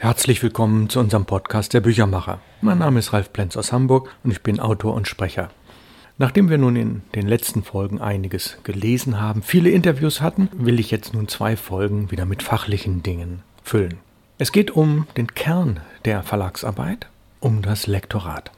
Herzlich willkommen zu unserem Podcast Der Büchermacher. Mein Name ist Ralf Plenz aus Hamburg und ich bin Autor und Sprecher. Nachdem wir nun in den letzten Folgen einiges gelesen haben, viele Interviews hatten, will ich jetzt nun zwei Folgen wieder mit fachlichen Dingen füllen. Es geht um den Kern der Verlagsarbeit, um das Lektorat.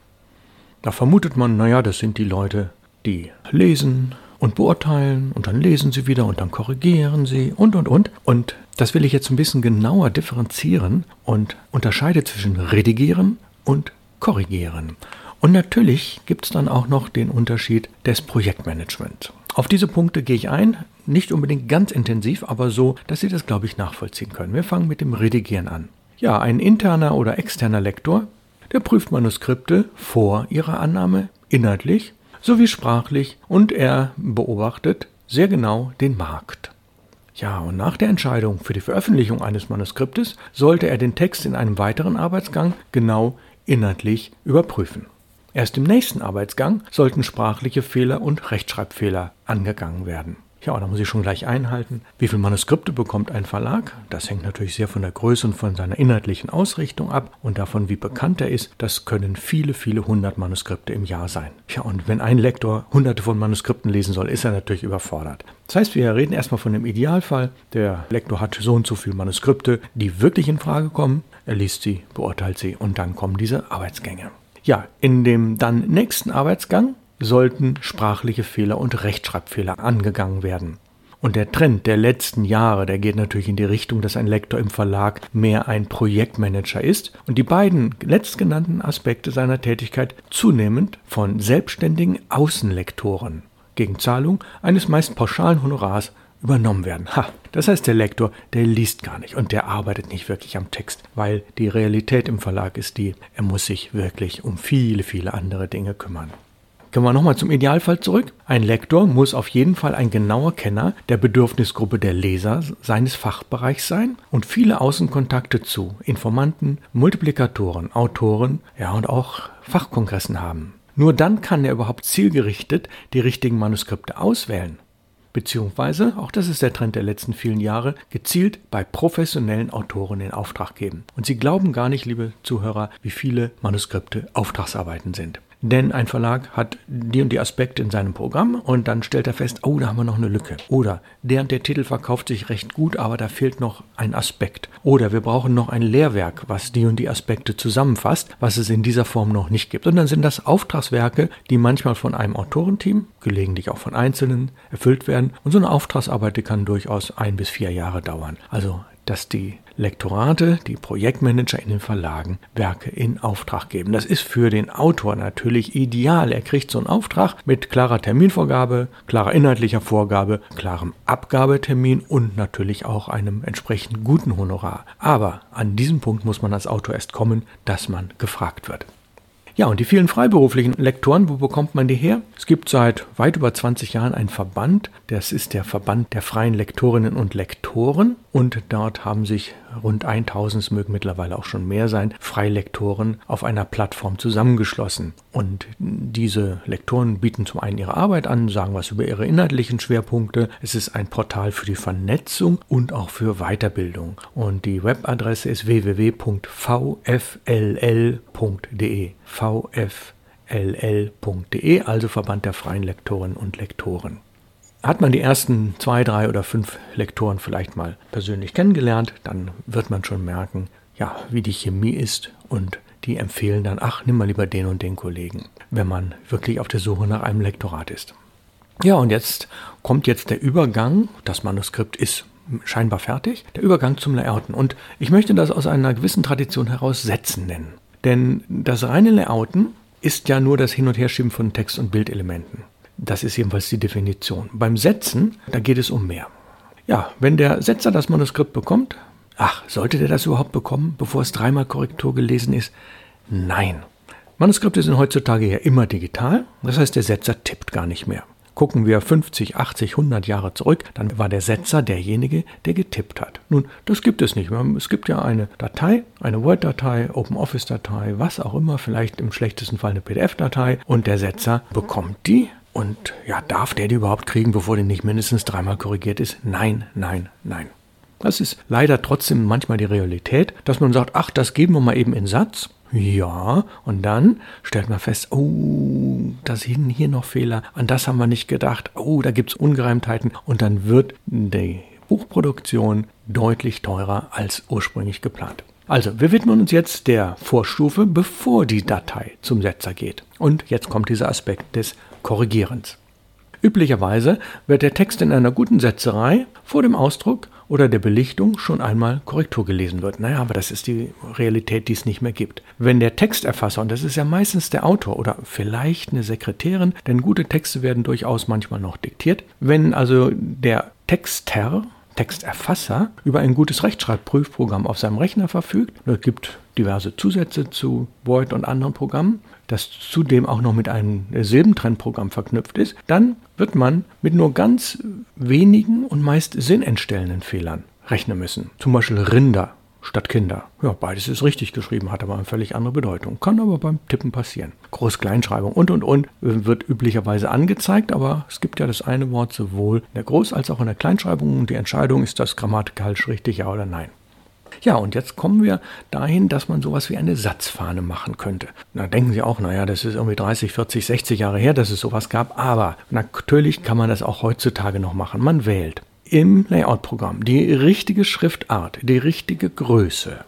Da vermutet man, naja, das sind die Leute, die lesen, und beurteilen und dann lesen sie wieder und dann korrigieren sie und und und. Und das will ich jetzt ein bisschen genauer differenzieren und unterscheide zwischen redigieren und korrigieren. Und natürlich gibt es dann auch noch den Unterschied des Projektmanagements. Auf diese Punkte gehe ich ein, nicht unbedingt ganz intensiv, aber so, dass Sie das, glaube ich, nachvollziehen können. Wir fangen mit dem Redigieren an. Ja, ein interner oder externer Lektor, der prüft Manuskripte vor ihrer Annahme inhaltlich sowie sprachlich und er beobachtet sehr genau den Markt. Ja, und nach der Entscheidung für die Veröffentlichung eines Manuskriptes sollte er den Text in einem weiteren Arbeitsgang genau inhaltlich überprüfen. Erst im nächsten Arbeitsgang sollten sprachliche Fehler und Rechtschreibfehler angegangen werden. Ja, da muss ich schon gleich einhalten. Wie viele Manuskripte bekommt ein Verlag? Das hängt natürlich sehr von der Größe und von seiner inhaltlichen Ausrichtung ab und davon, wie bekannt er ist. Das können viele, viele hundert Manuskripte im Jahr sein. Ja, und wenn ein Lektor hunderte von Manuskripten lesen soll, ist er natürlich überfordert. Das heißt, wir reden erstmal von dem Idealfall. Der Lektor hat so und so viele Manuskripte, die wirklich in Frage kommen. Er liest sie, beurteilt sie und dann kommen diese Arbeitsgänge. Ja, in dem dann nächsten Arbeitsgang sollten sprachliche Fehler und Rechtschreibfehler angegangen werden. Und der Trend der letzten Jahre, der geht natürlich in die Richtung, dass ein Lektor im Verlag mehr ein Projektmanager ist und die beiden letztgenannten Aspekte seiner Tätigkeit zunehmend von selbstständigen Außenlektoren gegen Zahlung eines meist pauschalen Honorars übernommen werden. Ha, das heißt, der Lektor, der liest gar nicht und der arbeitet nicht wirklich am Text, weil die Realität im Verlag ist die, er muss sich wirklich um viele, viele andere Dinge kümmern. Kommen wir nochmal zum Idealfall zurück. Ein Lektor muss auf jeden Fall ein genauer Kenner der Bedürfnisgruppe der Leser seines Fachbereichs sein und viele Außenkontakte zu Informanten, Multiplikatoren, Autoren ja, und auch Fachkongressen haben. Nur dann kann er überhaupt zielgerichtet die richtigen Manuskripte auswählen beziehungsweise, auch das ist der Trend der letzten vielen Jahre, gezielt bei professionellen Autoren in Auftrag geben. Und Sie glauben gar nicht, liebe Zuhörer, wie viele Manuskripte Auftragsarbeiten sind. Denn ein Verlag hat die und die Aspekte in seinem Programm und dann stellt er fest, oh, da haben wir noch eine Lücke. Oder der und der Titel verkauft sich recht gut, aber da fehlt noch ein Aspekt. Oder wir brauchen noch ein Lehrwerk, was die und die Aspekte zusammenfasst, was es in dieser Form noch nicht gibt. Und dann sind das Auftragswerke, die manchmal von einem Autorenteam, gelegentlich auch von Einzelnen, erfüllt werden. Und so eine Auftragsarbeit, kann durchaus ein bis vier Jahre dauern. Also dass die Lektorate, die Projektmanager in den Verlagen Werke in Auftrag geben. Das ist für den Autor natürlich ideal. Er kriegt so einen Auftrag mit klarer Terminvorgabe, klarer inhaltlicher Vorgabe, klarem Abgabetermin und natürlich auch einem entsprechend guten Honorar. Aber an diesem Punkt muss man als Autor erst kommen, dass man gefragt wird. Ja, und die vielen freiberuflichen Lektoren, wo bekommt man die her? Es gibt seit weit über 20 Jahren einen Verband, das ist der Verband der freien Lektorinnen und Lektoren und dort haben sich rund 1000, es mögen mittlerweile auch schon mehr sein, Freilektoren auf einer Plattform zusammengeschlossen. Und diese Lektoren bieten zum einen ihre Arbeit an, sagen was über ihre inhaltlichen Schwerpunkte. Es ist ein Portal für die Vernetzung und auch für Weiterbildung. Und die Webadresse ist www.vfll.de. vfll.de, also Verband der freien Lektorinnen und Lektoren. Hat man die ersten zwei, drei oder fünf Lektoren vielleicht mal persönlich kennengelernt, dann wird man schon merken, ja, wie die Chemie ist und die empfehlen dann, ach, nimm mal lieber den und den Kollegen, wenn man wirklich auf der Suche nach einem Lektorat ist. Ja, und jetzt kommt jetzt der Übergang, das Manuskript ist scheinbar fertig, der Übergang zum Layouten. Und ich möchte das aus einer gewissen Tradition heraus Setzen nennen. Denn das reine Layouten ist ja nur das Hin- und Herschieben von Text- und Bildelementen. Das ist jedenfalls die Definition. Beim Setzen, da geht es um mehr. Ja, wenn der Setzer das Manuskript bekommt, ach, sollte der das überhaupt bekommen, bevor es dreimal Korrektur gelesen ist? Nein. Manuskripte sind heutzutage ja immer digital, das heißt, der Setzer tippt gar nicht mehr. Gucken wir 50, 80, 100 Jahre zurück, dann war der Setzer derjenige, der getippt hat. Nun, das gibt es nicht mehr. Es gibt ja eine Datei, eine Word-Datei, OpenOffice-Datei, was auch immer, vielleicht im schlechtesten Fall eine PDF-Datei und der Setzer bekommt die und ja, darf der die überhaupt kriegen, bevor die nicht mindestens dreimal korrigiert ist? Nein, nein, nein. Das ist leider trotzdem manchmal die Realität, dass man sagt, ach, das geben wir mal eben in Satz. Ja, und dann stellt man fest, oh, da sind hier noch Fehler, an das haben wir nicht gedacht, oh, da gibt es Ungereimtheiten und dann wird die Buchproduktion deutlich teurer als ursprünglich geplant. Also, wir widmen uns jetzt der Vorstufe, bevor die Datei zum Setzer geht. Und jetzt kommt dieser Aspekt des Korrigierens. Üblicherweise wird der Text in einer guten Setzerei vor dem Ausdruck oder der Belichtung schon einmal Korrektur gelesen wird. Naja, aber das ist die Realität, die es nicht mehr gibt. Wenn der Texterfasser, und das ist ja meistens der Autor oder vielleicht eine Sekretärin, denn gute Texte werden durchaus manchmal noch diktiert, wenn also der Texter Texterfasser über ein gutes Rechtschreibprüfprogramm auf seinem Rechner verfügt. Es gibt diverse Zusätze zu Word und anderen Programmen, das zudem auch noch mit einem Silbentrennprogramm verknüpft ist, dann wird man mit nur ganz wenigen und meist sinnentstellenden Fehlern rechnen müssen. Zum Beispiel Rinder statt Kinder. Ja, beides ist richtig geschrieben, hat aber eine völlig andere Bedeutung. Kann aber beim Tippen passieren. Groß-Kleinschreibung und und und wird üblicherweise angezeigt, aber es gibt ja das eine Wort sowohl in der Groß- als auch in der Kleinschreibung und die Entscheidung, ist das grammatikalisch richtig, ja oder nein. Ja, und jetzt kommen wir dahin, dass man sowas wie eine Satzfahne machen könnte. Da denken Sie auch, naja, das ist irgendwie 30, 40, 60 Jahre her, dass es sowas gab, aber natürlich kann man das auch heutzutage noch machen. Man wählt im Layout-Programm die richtige Schriftart, die richtige Größe.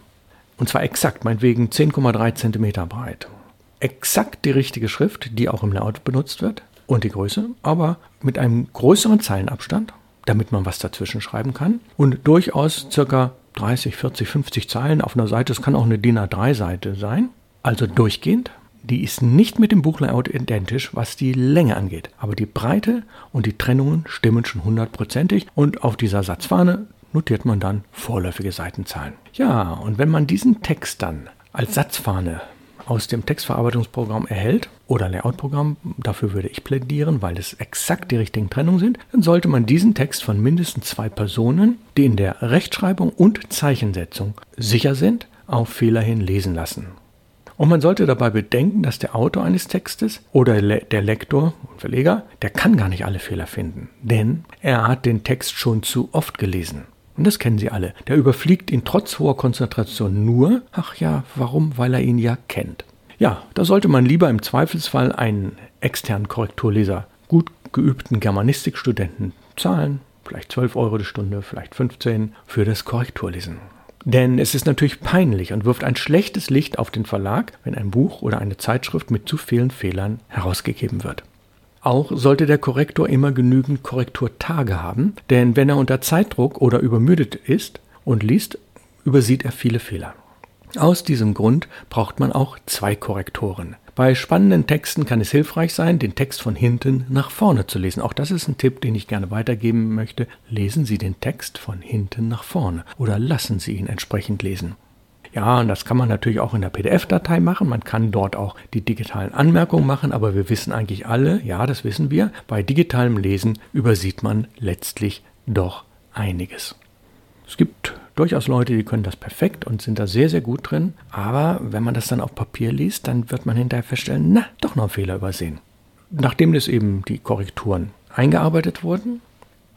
Und zwar exakt, meinetwegen 10,3 cm breit. Exakt die richtige Schrift, die auch im Layout benutzt wird und die Größe, aber mit einem größeren Zeilenabstand, damit man was dazwischen schreiben kann und durchaus circa 30, 40, 50 Zeilen auf einer Seite. Es kann auch eine DIN A3-Seite sein. Also durchgehend die ist nicht mit dem Buchlayout identisch, was die Länge angeht. Aber die Breite und die Trennungen stimmen schon hundertprozentig und auf dieser Satzfahne notiert man dann vorläufige Seitenzahlen. Ja, und wenn man diesen Text dann als Satzfahne aus dem Textverarbeitungsprogramm erhält oder Layoutprogramm, dafür würde ich plädieren, weil es exakt die richtigen Trennungen sind, dann sollte man diesen Text von mindestens zwei Personen, die in der Rechtschreibung und Zeichensetzung sicher sind, auf Fehler hin lesen lassen. Und man sollte dabei bedenken, dass der Autor eines Textes oder der Lektor und Verleger, der kann gar nicht alle Fehler finden, denn er hat den Text schon zu oft gelesen. Und das kennen Sie alle. Der überfliegt ihn trotz hoher Konzentration nur, ach ja, warum? Weil er ihn ja kennt. Ja, da sollte man lieber im Zweifelsfall einen externen Korrekturleser, gut geübten Germanistikstudenten zahlen, vielleicht 12 Euro die Stunde, vielleicht 15 für das Korrekturlesen. Denn es ist natürlich peinlich und wirft ein schlechtes Licht auf den Verlag, wenn ein Buch oder eine Zeitschrift mit zu vielen Fehlern herausgegeben wird. Auch sollte der Korrektor immer genügend Korrekturtage haben, denn wenn er unter Zeitdruck oder übermüdet ist und liest, übersieht er viele Fehler. Aus diesem Grund braucht man auch zwei Korrektoren. Bei spannenden Texten kann es hilfreich sein, den Text von hinten nach vorne zu lesen. Auch das ist ein Tipp, den ich gerne weitergeben möchte. Lesen Sie den Text von hinten nach vorne oder lassen Sie ihn entsprechend lesen. Ja, und das kann man natürlich auch in der PDF-Datei machen. Man kann dort auch die digitalen Anmerkungen machen, aber wir wissen eigentlich alle, ja, das wissen wir, bei digitalem Lesen übersieht man letztlich doch einiges. Es gibt durchaus Leute, die können das perfekt und sind da sehr, sehr gut drin. Aber wenn man das dann auf Papier liest, dann wird man hinterher feststellen, na, doch noch einen Fehler übersehen. Nachdem das eben die Korrekturen eingearbeitet wurden,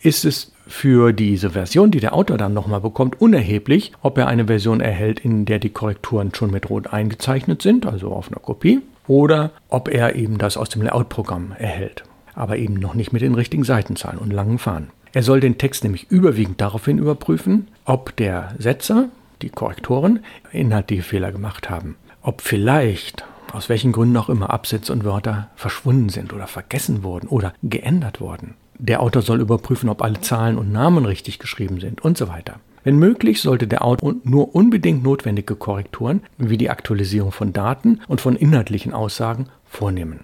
ist es für diese Version, die der Autor dann nochmal bekommt, unerheblich, ob er eine Version erhält, in der die Korrekturen schon mit Rot eingezeichnet sind, also auf einer Kopie, oder ob er eben das aus dem Layout-Programm erhält, aber eben noch nicht mit den richtigen Seitenzahlen und langen Fahnen. Er soll den Text nämlich überwiegend daraufhin überprüfen, ob der Setzer, die Korrektoren, inhaltliche Fehler gemacht haben. Ob vielleicht, aus welchen Gründen auch immer, Absätze und Wörter verschwunden sind oder vergessen wurden oder geändert wurden. Der Autor soll überprüfen, ob alle Zahlen und Namen richtig geschrieben sind und so weiter. Wenn möglich, sollte der Autor nur unbedingt notwendige Korrekturen wie die Aktualisierung von Daten und von inhaltlichen Aussagen vornehmen.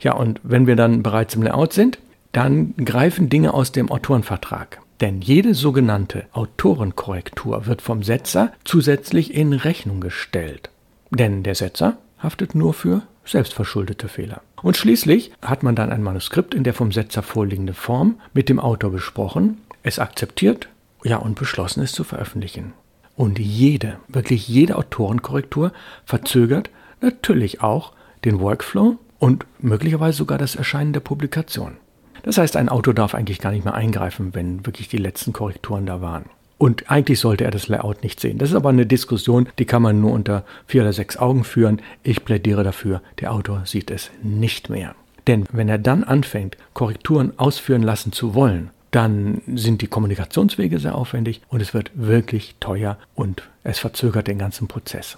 Ja, und wenn wir dann bereits im Layout sind, dann greifen Dinge aus dem Autorenvertrag. Denn jede sogenannte Autorenkorrektur wird vom Setzer zusätzlich in Rechnung gestellt. Denn der Setzer haftet nur für selbstverschuldete Fehler. Und schließlich hat man dann ein Manuskript in der vom Setzer vorliegende Form mit dem Autor besprochen, es akzeptiert, ja und beschlossen es zu veröffentlichen. Und jede, wirklich jede Autorenkorrektur verzögert natürlich auch den Workflow und möglicherweise sogar das Erscheinen der Publikation. Das heißt, ein Autor darf eigentlich gar nicht mehr eingreifen, wenn wirklich die letzten Korrekturen da waren. Und eigentlich sollte er das Layout nicht sehen. Das ist aber eine Diskussion, die kann man nur unter vier oder sechs Augen führen. Ich plädiere dafür, der Autor sieht es nicht mehr. Denn wenn er dann anfängt, Korrekturen ausführen lassen zu wollen, dann sind die Kommunikationswege sehr aufwendig und es wird wirklich teuer und es verzögert den ganzen Prozess.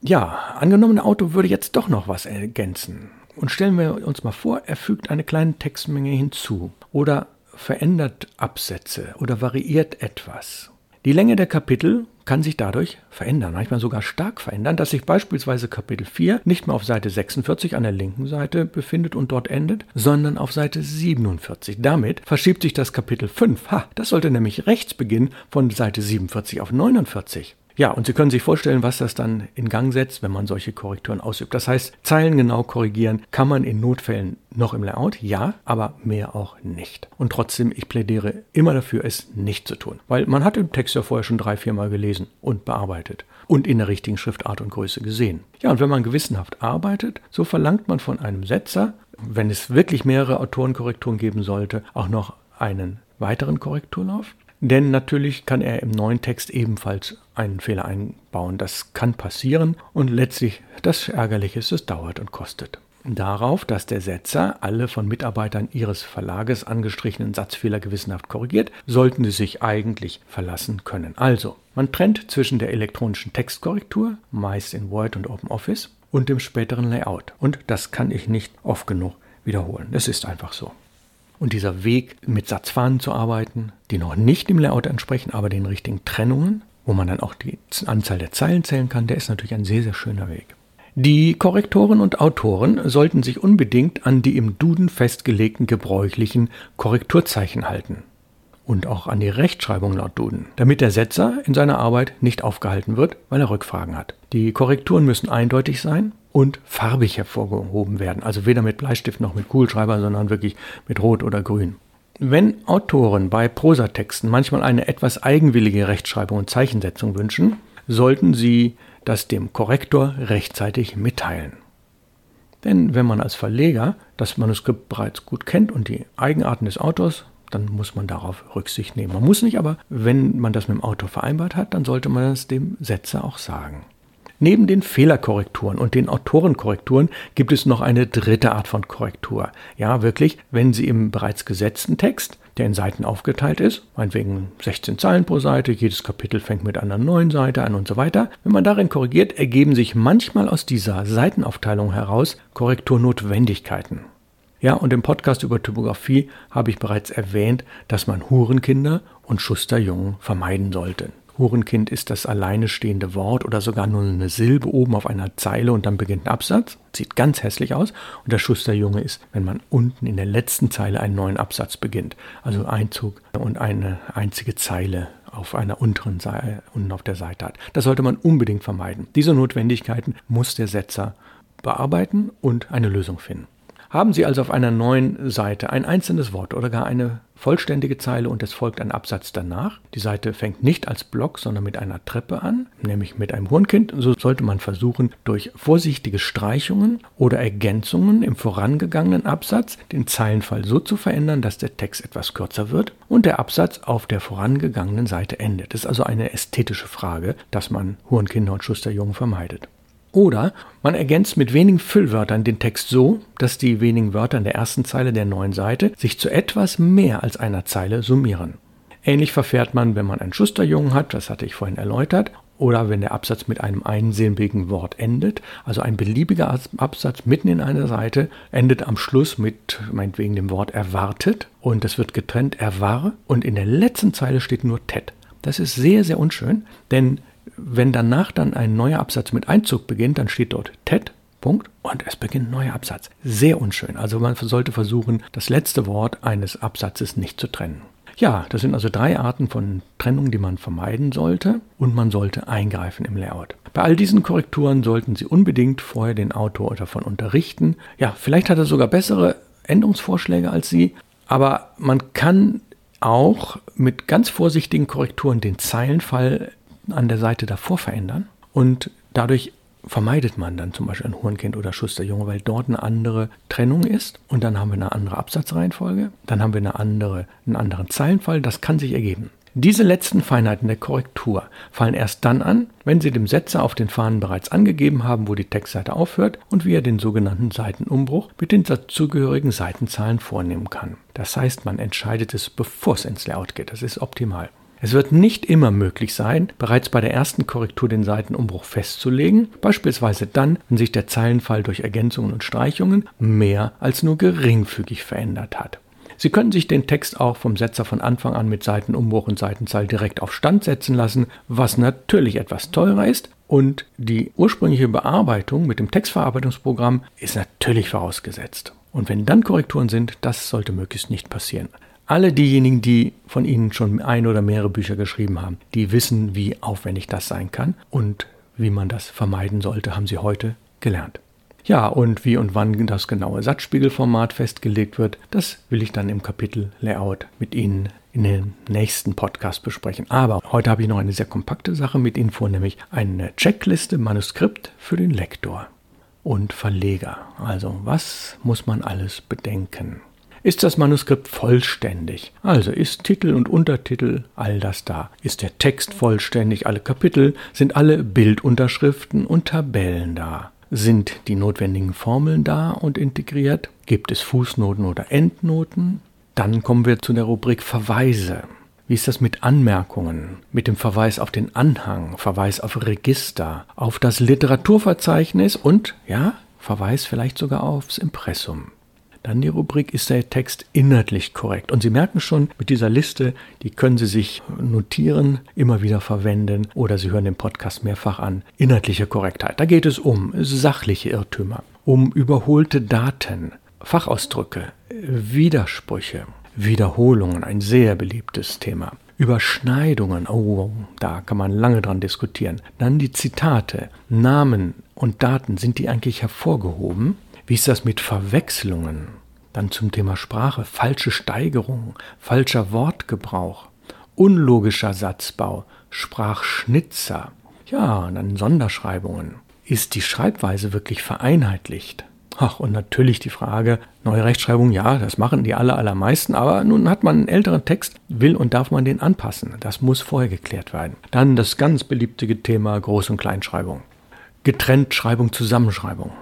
Ja, angenommen, der Autor würde jetzt doch noch was ergänzen. Und stellen wir uns mal vor, er fügt eine kleine Textmenge hinzu oder verändert Absätze oder variiert etwas. Die Länge der Kapitel kann sich dadurch verändern, manchmal sogar stark verändern, dass sich beispielsweise Kapitel 4 nicht mehr auf Seite 46 an der linken Seite befindet und dort endet, sondern auf Seite 47. Damit verschiebt sich das Kapitel 5. Ha, das sollte nämlich rechts beginnen von Seite 47 auf 49. Ja, und Sie können sich vorstellen, was das dann in Gang setzt, wenn man solche Korrekturen ausübt. Das heißt, Zeilen genau korrigieren kann man in Notfällen noch im Layout, ja, aber mehr auch nicht. Und trotzdem, ich plädiere immer dafür, es nicht zu tun. Weil man hat den Text ja vorher schon drei, vier Mal gelesen und bearbeitet und in der richtigen Schriftart und Größe gesehen. Ja, und wenn man gewissenhaft arbeitet, so verlangt man von einem Setzer, wenn es wirklich mehrere Autorenkorrekturen geben sollte, auch noch einen weiteren Korrekturlauf. Denn natürlich kann er im neuen Text ebenfalls einen Fehler einbauen. Das kann passieren und letztlich das Ärgerliche ist, es dauert und kostet. Darauf, dass der Setzer alle von Mitarbeitern Ihres Verlages angestrichenen Satzfehler gewissenhaft korrigiert, sollten Sie sich eigentlich verlassen können. Also, man trennt zwischen der elektronischen Textkorrektur, meist in Word und OpenOffice, und dem späteren Layout. Und das kann ich nicht oft genug wiederholen. Es ist einfach so. Und dieser Weg, mit Satzfahnen zu arbeiten, die noch nicht dem Layout entsprechen, aber den richtigen Trennungen, wo man dann auch die Anzahl der Zeilen zählen kann, der ist natürlich ein sehr, sehr schöner Weg. Die Korrektoren und Autoren sollten sich unbedingt an die im Duden festgelegten gebräuchlichen Korrekturzeichen halten und auch an die Rechtschreibung laut Duden, damit der Setzer in seiner Arbeit nicht aufgehalten wird, weil er Rückfragen hat. Die Korrekturen müssen eindeutig sein und farbig hervorgehoben werden. Also weder mit Bleistift noch mit Kugelschreiber, sondern wirklich mit Rot oder Grün. Wenn Autoren bei Prosatexten manchmal eine etwas eigenwillige Rechtschreibung und Zeichensetzung wünschen, sollten sie das dem Korrektor rechtzeitig mitteilen. Denn wenn man als Verleger das Manuskript bereits gut kennt und die Eigenarten des Autors, dann muss man darauf Rücksicht nehmen. Man muss nicht, aber wenn man das mit dem Autor vereinbart hat, dann sollte man das dem Setzer auch sagen. Neben den Fehlerkorrekturen und den Autorenkorrekturen gibt es noch eine dritte Art von Korrektur. Ja, wirklich, wenn Sie im bereits gesetzten Text, der in Seiten aufgeteilt ist, meinetwegen 16 Zeilen pro Seite, jedes Kapitel fängt mit einer neuen Seite an und so weiter, wenn man darin korrigiert, ergeben sich manchmal aus dieser Seitenaufteilung heraus Korrekturnotwendigkeiten. Ja, und im Podcast über Typografie habe ich bereits erwähnt, dass man Hurenkinder und Schusterjungen vermeiden sollte. Hurenkind ist das alleine stehende Wort oder sogar nur eine Silbe oben auf einer Zeile und dann beginnt ein Absatz. Sieht ganz hässlich aus. Und der Schusterjunge ist, wenn man unten in der letzten Zeile einen neuen Absatz beginnt. Also Einzug und eine einzige Zeile auf einer unteren Seite unten auf der Seite hat. Das sollte man unbedingt vermeiden. Diese Notwendigkeiten muss der Setzer bearbeiten und eine Lösung finden. Haben Sie also auf einer neuen Seite ein einzelnes Wort oder gar eine vollständige Zeile und es folgt ein Absatz danach. Die Seite fängt nicht als Block, sondern mit einer Treppe an, nämlich mit einem Hornkind. So sollte man versuchen, durch vorsichtige Streichungen oder Ergänzungen im vorangegangenen Absatz den Zeilenfall so zu verändern, dass der Text etwas kürzer wird und der Absatz auf der vorangegangenen Seite endet. Das ist also eine ästhetische Frage, dass man Hurenkinder und Schusterjungen vermeidet. Oder man ergänzt mit wenigen Füllwörtern den Text so, dass die wenigen Wörter in der ersten Zeile der neuen Seite sich zu etwas mehr als einer Zeile summieren. Ähnlich verfährt man, wenn man einen Schusterjungen hat, das hatte ich vorhin erläutert, oder wenn der Absatz mit einem einsilbigen Wort endet, also ein beliebiger Absatz mitten in einer Seite endet am Schluss mit meinetwegen dem Wort erwartet und es wird getrennt erwar und in der letzten Zeile steht nur tet. Das ist sehr, sehr unschön, denn wenn danach dann ein neuer Absatz mit Einzug beginnt, dann steht dort TED, Punkt, und es beginnt ein neuer Absatz. Sehr unschön. Also man sollte versuchen, das letzte Wort eines Absatzes nicht zu trennen. Ja, das sind also drei Arten von Trennung, die man vermeiden sollte und man sollte eingreifen im Layout. Bei all diesen Korrekturen sollten Sie unbedingt vorher den Autor davon unterrichten. Ja, vielleicht hat er sogar bessere Änderungsvorschläge als Sie, aber man kann auch mit ganz vorsichtigen Korrekturen den Zeilenfall an der Seite davor verändern und dadurch vermeidet man dann zum Beispiel ein Hurenkind oder Schusterjunge, weil dort eine andere Trennung ist und dann haben wir eine andere Absatzreihenfolge, dann haben wir eine andere, einen anderen Zeilenfall, das kann sich ergeben. Diese letzten Feinheiten der Korrektur fallen erst dann an, wenn Sie dem Setzer auf den Fahnen bereits angegeben haben, wo die Textseite aufhört und wie er den sogenannten Seitenumbruch mit den dazugehörigen Seitenzahlen vornehmen kann. Das heißt, man entscheidet es, bevor es ins Layout geht. Das ist optimal. Es wird nicht immer möglich sein, bereits bei der ersten Korrektur den Seitenumbruch festzulegen, beispielsweise dann, wenn sich der Zeilenfall durch Ergänzungen und Streichungen mehr als nur geringfügig verändert hat. Sie können sich den Text auch vom Setzer von Anfang an mit Seitenumbruch und Seitenzahl direkt auf Stand setzen lassen, was natürlich etwas teurer ist. Und die ursprüngliche Bearbeitung mit dem Textverarbeitungsprogramm ist natürlich vorausgesetzt. Und wenn dann Korrekturen sind, das sollte möglichst nicht passieren. Alle diejenigen, die von Ihnen schon ein oder mehrere Bücher geschrieben haben, die wissen, wie aufwendig das sein kann und wie man das vermeiden sollte, haben Sie heute gelernt. Ja, und wie und wann das genaue Satzspiegelformat festgelegt wird, das will ich dann im Kapitel Layout mit Ihnen in den nächsten Podcast besprechen. Aber heute habe ich noch eine sehr kompakte Sache mit Ihnen vor, nämlich eine Checkliste Manuskript für den Lektor und Verleger. Also, was muss man alles bedenken? Ist das Manuskript vollständig? Also ist Titel und Untertitel all das da? Ist der Text vollständig? Alle Kapitel? Sind alle Bildunterschriften und Tabellen da? Sind die notwendigen Formeln da und integriert? Gibt es Fußnoten oder Endnoten? Dann kommen wir zu der Rubrik Verweise. Wie ist das mit Anmerkungen, mit dem Verweis auf den Anhang, Verweis auf Register, auf das Literaturverzeichnis und, ja, Verweis vielleicht sogar aufs Impressum? Dann die Rubrik, ist der Text inhaltlich korrekt? Und Sie merken schon, mit dieser Liste, die können Sie sich notieren, immer wieder verwenden oder Sie hören den Podcast mehrfach an. Inhaltliche Korrektheit. Da geht es um sachliche Irrtümer, um überholte Daten, Fachausdrücke, Widersprüche, Wiederholungen, ein sehr beliebtes Thema. Überschneidungen, oh, da kann man lange dran diskutieren. Dann die Zitate, Namen und Daten, sind die eigentlich hervorgehoben? Wie ist das mit Verwechslungen? Dann zum Thema Sprache, falsche Steigerung, falscher Wortgebrauch, unlogischer Satzbau, Sprachschnitzer. Ja, und dann Sonderschreibungen. Ist die Schreibweise wirklich vereinheitlicht? Ach, und natürlich die Frage, neue Rechtschreibung, ja, das machen die aller, allermeisten, aber nun hat man einen älteren Text, will und darf man den anpassen. Das muss vorher geklärt werden. Dann das ganz beliebte Thema Groß- und Kleinschreibung. Getrennt Schreibung, Zusammenschreibung.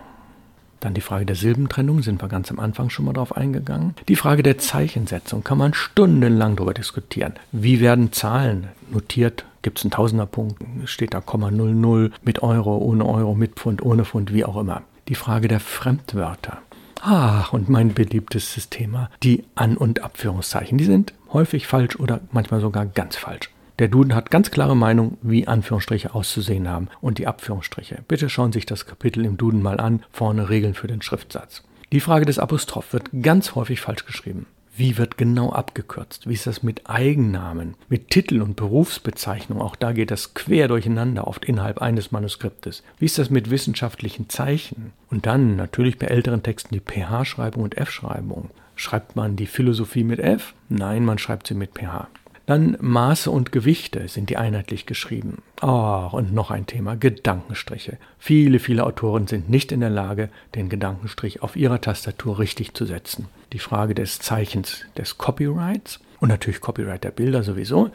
Dann die Frage der Silbentrennung, sind wir ganz am Anfang schon mal drauf eingegangen. Die Frage der Zeichensetzung kann man stundenlang darüber diskutieren. Wie werden Zahlen notiert? Gibt es einen Tausenderpunkt? Steht da Komma 00 mit Euro, ohne Euro, mit Pfund, ohne Pfund, wie auch immer. Die Frage der Fremdwörter. Ach, und mein beliebtestes Thema, die An- und Abführungszeichen. Die sind häufig falsch oder manchmal sogar ganz falsch. Der Duden hat ganz klare Meinung, wie Anführungsstriche auszusehen haben und die Abführungsstriche. Bitte schauen Sie sich das Kapitel im Duden mal an, vorne Regeln für den Schriftsatz. Die Frage des Apostroph wird ganz häufig falsch geschrieben. Wie wird genau abgekürzt? Wie ist das mit Eigennamen, mit Titel und Berufsbezeichnung? Auch da geht das quer durcheinander, oft innerhalb eines Manuskriptes. Wie ist das mit wissenschaftlichen Zeichen? Und dann natürlich bei älteren Texten die PH-Schreibung und F-Schreibung. Schreibt man die Philosophie mit F? Nein, man schreibt sie mit PH. Dann Maße und Gewichte sind die einheitlich geschrieben. Oh, und noch ein Thema, Gedankenstriche. Viele, viele Autoren sind nicht in der Lage, den Gedankenstrich auf ihrer Tastatur richtig zu setzen. Die Frage des Zeichens des Copyrights und natürlich Copyright der Bilder sowieso,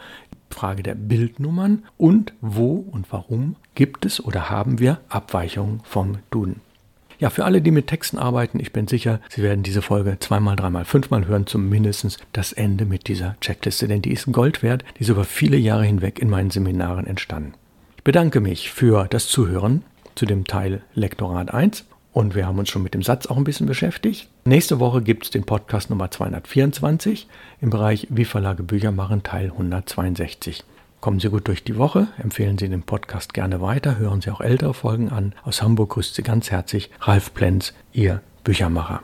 Frage der Bildnummern und wo und warum gibt es oder haben wir Abweichungen vom Duden. Ja, für alle, die mit Texten arbeiten, ich bin sicher, Sie werden diese Folge zweimal, dreimal, fünfmal hören, zumindest das Ende mit dieser Checkliste, denn die ist Gold wert, die ist über viele Jahre hinweg in meinen Seminaren entstanden. Ich bedanke mich für das Zuhören zu dem Teil Lektorat 1 und wir haben uns schon mit dem Satz auch ein bisschen beschäftigt. Nächste Woche gibt es den Podcast Nummer 224 im Bereich Wie Verlage Bücher machen, Teil 162. Kommen Sie gut durch die Woche, empfehlen Sie den Podcast gerne weiter, hören Sie auch ältere Folgen an. Aus Hamburg grüßt Sie ganz herzlich Ralf Plenz, Ihr Büchermacher.